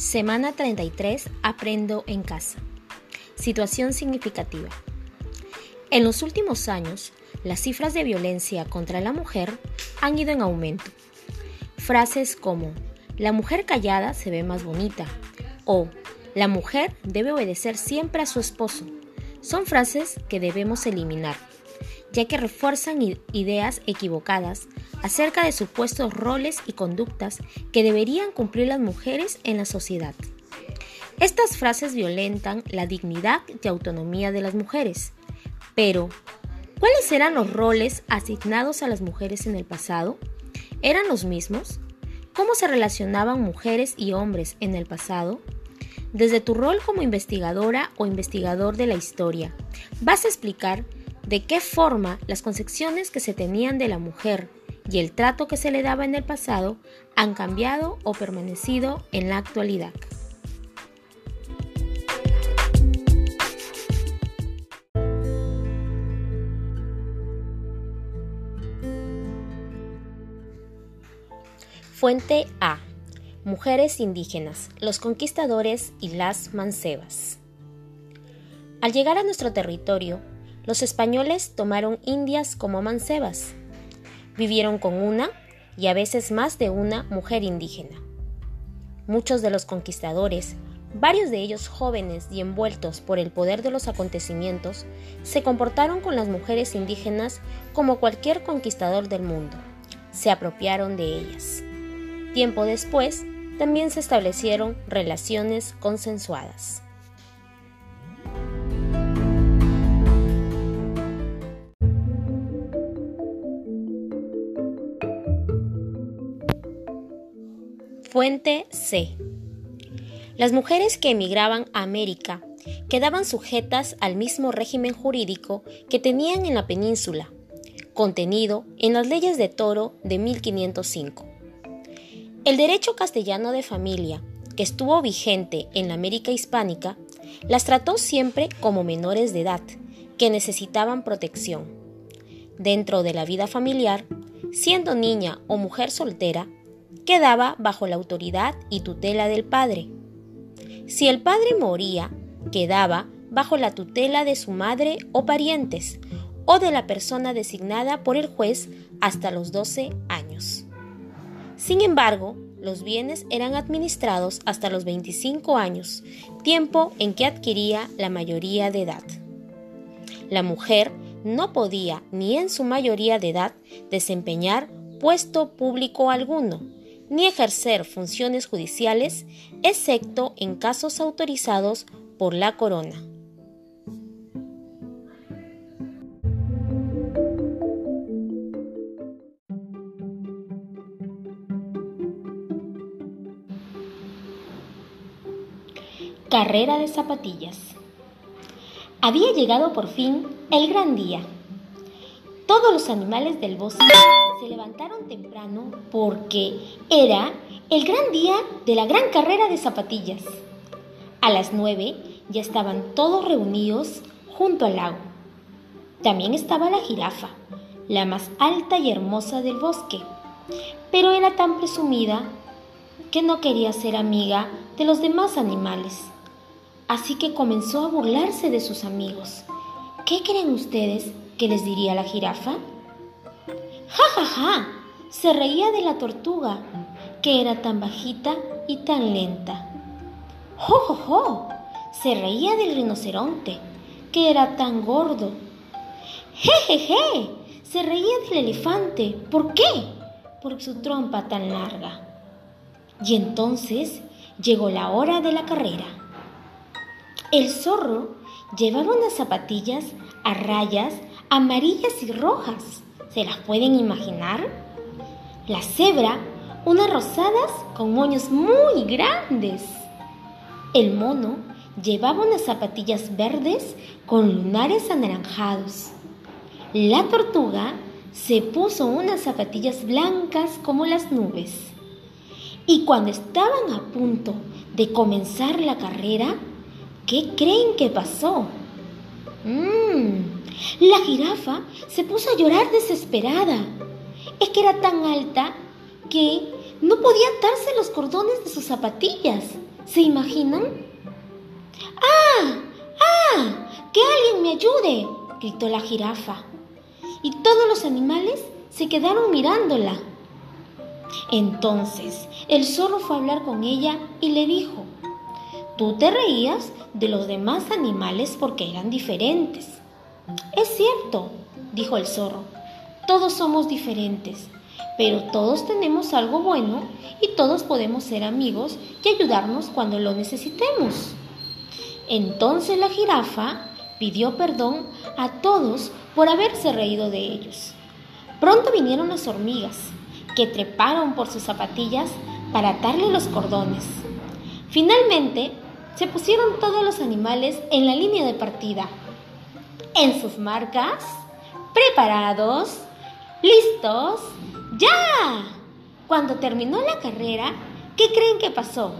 Semana 33. Aprendo en casa. Situación significativa. En los últimos años, las cifras de violencia contra la mujer han ido en aumento. Frases como la mujer callada se ve más bonita o la mujer debe obedecer siempre a su esposo son frases que debemos eliminar, ya que refuerzan ideas equivocadas acerca de supuestos roles y conductas que deberían cumplir las mujeres en la sociedad. Estas frases violentan la dignidad y autonomía de las mujeres. Pero, ¿cuáles eran los roles asignados a las mujeres en el pasado? ¿Eran los mismos? ¿Cómo se relacionaban mujeres y hombres en el pasado? Desde tu rol como investigadora o investigador de la historia, vas a explicar de qué forma las concepciones que se tenían de la mujer y el trato que se le daba en el pasado han cambiado o permanecido en la actualidad. Fuente A. Mujeres indígenas, los conquistadores y las mancebas. Al llegar a nuestro territorio, los españoles tomaron indias como mancebas Vivieron con una y a veces más de una mujer indígena. Muchos de los conquistadores, varios de ellos jóvenes y envueltos por el poder de los acontecimientos, se comportaron con las mujeres indígenas como cualquier conquistador del mundo. Se apropiaron de ellas. Tiempo después, también se establecieron relaciones consensuadas. Fuente C. Las mujeres que emigraban a América quedaban sujetas al mismo régimen jurídico que tenían en la península, contenido en las leyes de Toro de 1505. El derecho castellano de familia, que estuvo vigente en la América hispánica, las trató siempre como menores de edad, que necesitaban protección. Dentro de la vida familiar, siendo niña o mujer soltera, quedaba bajo la autoridad y tutela del padre. Si el padre moría, quedaba bajo la tutela de su madre o parientes, o de la persona designada por el juez hasta los 12 años. Sin embargo, los bienes eran administrados hasta los 25 años, tiempo en que adquiría la mayoría de edad. La mujer no podía, ni en su mayoría de edad, desempeñar puesto público alguno, ni ejercer funciones judiciales, excepto en casos autorizados por la corona. Carrera de zapatillas. Había llegado por fin el gran día. Todos los animales del bosque se levantaron temprano porque era el gran día de la gran carrera de zapatillas. A las nueve ya estaban todos reunidos junto al lago. También estaba la jirafa, la más alta y hermosa del bosque, pero era tan presumida que no quería ser amiga de los demás animales. Así que comenzó a burlarse de sus amigos. ¿Qué creen ustedes que les diría la jirafa? ¡Ja, ja, ja! Se reía de la tortuga, que era tan bajita y tan lenta. ¡Jo, jo, jo! Se reía del rinoceronte, que era tan gordo. ¡Je, je, je! Se reía del elefante. ¿Por qué? Por su trompa tan larga. Y entonces llegó la hora de la carrera. El zorro llevaba unas zapatillas a rayas amarillas y rojas ¿Se las pueden imaginar? La cebra, unas rosadas con moños muy grandes. El mono llevaba unas zapatillas verdes con lunares anaranjados. La tortuga se puso unas zapatillas blancas como las nubes. Y cuando estaban a punto de comenzar la carrera, ¿qué creen que pasó? Mmm, la jirafa se puso a llorar desesperada. Es que era tan alta que no podía atarse los cordones de sus zapatillas ¿Se imaginan? ¡Ah! ¡Ah! ¡Que alguien me ayude! gritó la jirafa. Y todos los animales se quedaron mirándola. Entonces el zorro fue a hablar con ella y le dijo, tú te reías de los demás animales porque eran diferentes. Es cierto, dijo el zorro, todos somos diferentes, pero todos tenemos algo bueno y todos podemos ser amigos y ayudarnos cuando lo necesitemos. Entonces la jirafa pidió perdón a todos por haberse reído de ellos. Pronto vinieron las hormigas, que treparon por sus zapatillas para atarle los cordones. Finalmente, se pusieron todos los animales en la línea de partida. En sus marcas, preparados, listos, ya. Cuando terminó la carrera, ¿qué creen que pasó?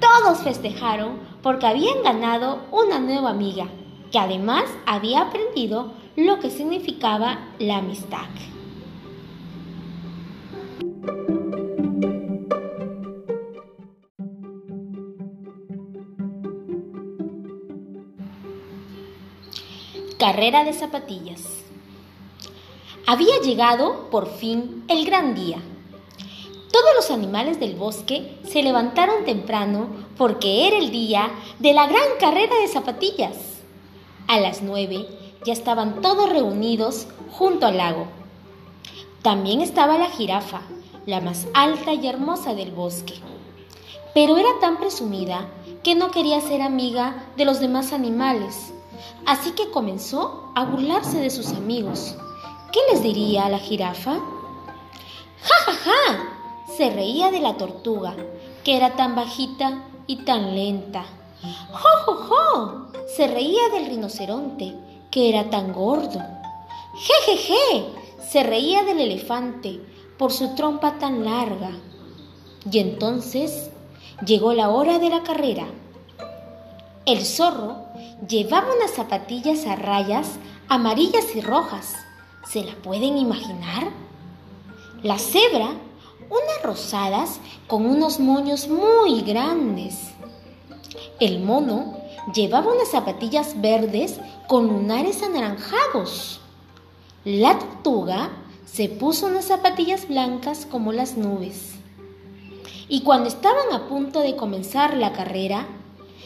Todos festejaron porque habían ganado una nueva amiga, que además había aprendido lo que significaba la amistad. Carrera de zapatillas. Había llegado por fin el gran día. Todos los animales del bosque se levantaron temprano porque era el día de la gran carrera de zapatillas. A las nueve ya estaban todos reunidos junto al lago. También estaba la jirafa, la más alta y hermosa del bosque. Pero era tan presumida que no quería ser amiga de los demás animales así que comenzó a burlarse de sus amigos. ¿Qué les diría a la jirafa? ¡Ja, ja, ja! Se reía de la tortuga, que era tan bajita y tan lenta. ¡Jo, jo, jo! Se reía del rinoceronte, que era tan gordo. ¡Je, je, je! Se reía del elefante por su trompa tan larga. Y entonces llegó la hora de la carrera. El zorro llevaba unas zapatillas a rayas amarillas y rojas. ¿Se la pueden imaginar? La cebra, unas rosadas con unos moños muy grandes. El mono llevaba unas zapatillas verdes con lunares anaranjados. La tortuga se puso unas zapatillas blancas como las nubes. Y cuando estaban a punto de comenzar la carrera,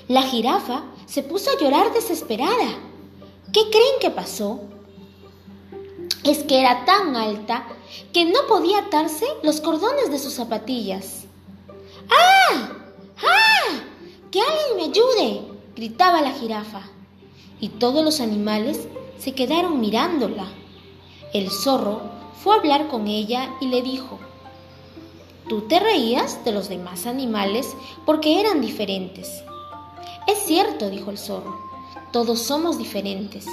la jirafa se puso a llorar desesperada. ¿Qué creen que pasó? Es que era tan alta que no podía atarse los cordones de sus zapatillas. ¡Ah! ¡Ah! ¡Que alguien me ayude! gritaba la jirafa. Y todos los animales se quedaron mirándola. El zorro fue a hablar con ella y le dijo, Tú te reías de los demás animales porque eran diferentes es cierto, dijo el zorro, todos somos diferentes,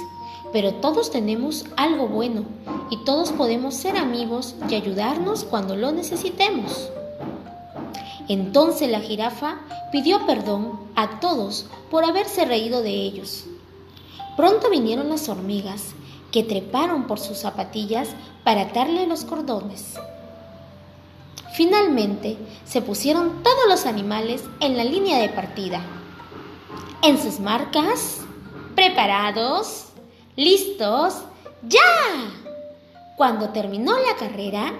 pero todos tenemos algo bueno y todos podemos ser amigos y ayudarnos cuando lo necesitemos. Entonces la jirafa pidió perdón a todos por haberse reído de ellos. Pronto vinieron las hormigas, que treparon por sus zapatillas para atarle los cordones. Finalmente se pusieron todos los animales en la línea de partida en sus marcas, preparados, listos, ya. Cuando terminó la carrera,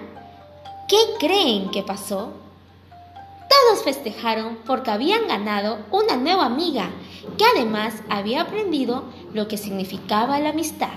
¿qué creen que pasó? Todos festejaron porque habían ganado una nueva amiga que además había aprendido lo que significaba la amistad.